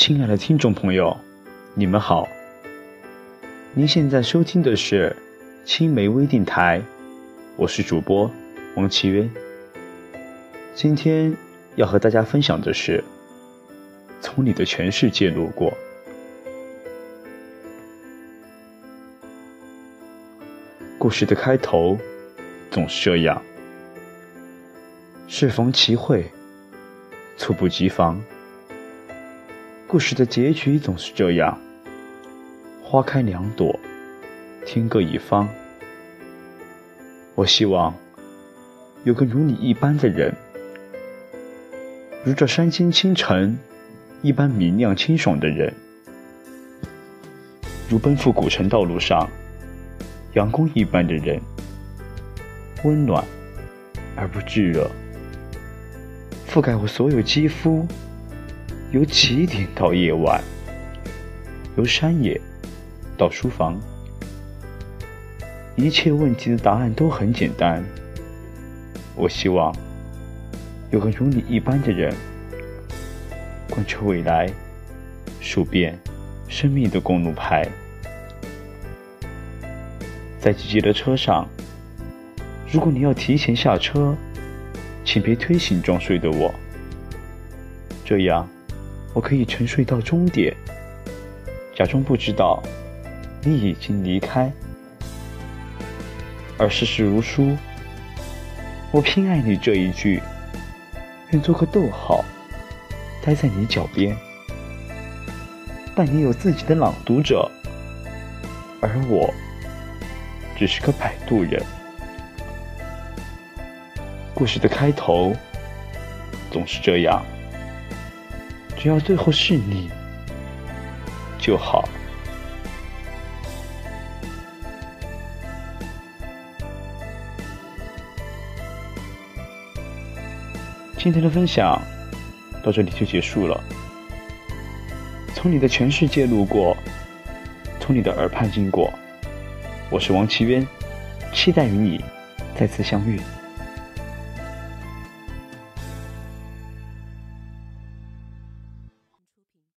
亲爱的听众朋友，你们好。您现在收听的是青梅微电台，我是主播王奇渊。今天要和大家分享的是，从你的全世界路过。故事的开头总是这样，适逢其会，猝不及防。故事的结局总是这样：花开两朵，天各一方。我希望有个如你一般的人，如这山间清晨一般明亮清爽的人，如奔赴古城道路上阳光一般的人，温暖而不炙热，覆盖我所有肌肤。由起点到夜晚，由山野到书房，一切问题的答案都很简单。我希望有个如你一般的人，贯彻未来，数遍生命的公路牌，在挤挤的车上，如果你要提前下车，请别推醒装睡的我，这样。我可以沉睡到终点，假装不知道你已经离开。而世事如书，我偏爱你这一句，愿做个逗号，待在你脚边。但你有自己的朗读者，而我只是个摆渡人。故事的开头总是这样。只要最后是你就好。今天的分享到这里就结束了。从你的全世界路过，从你的耳畔经过，我是王奇渊，期待与你再次相遇。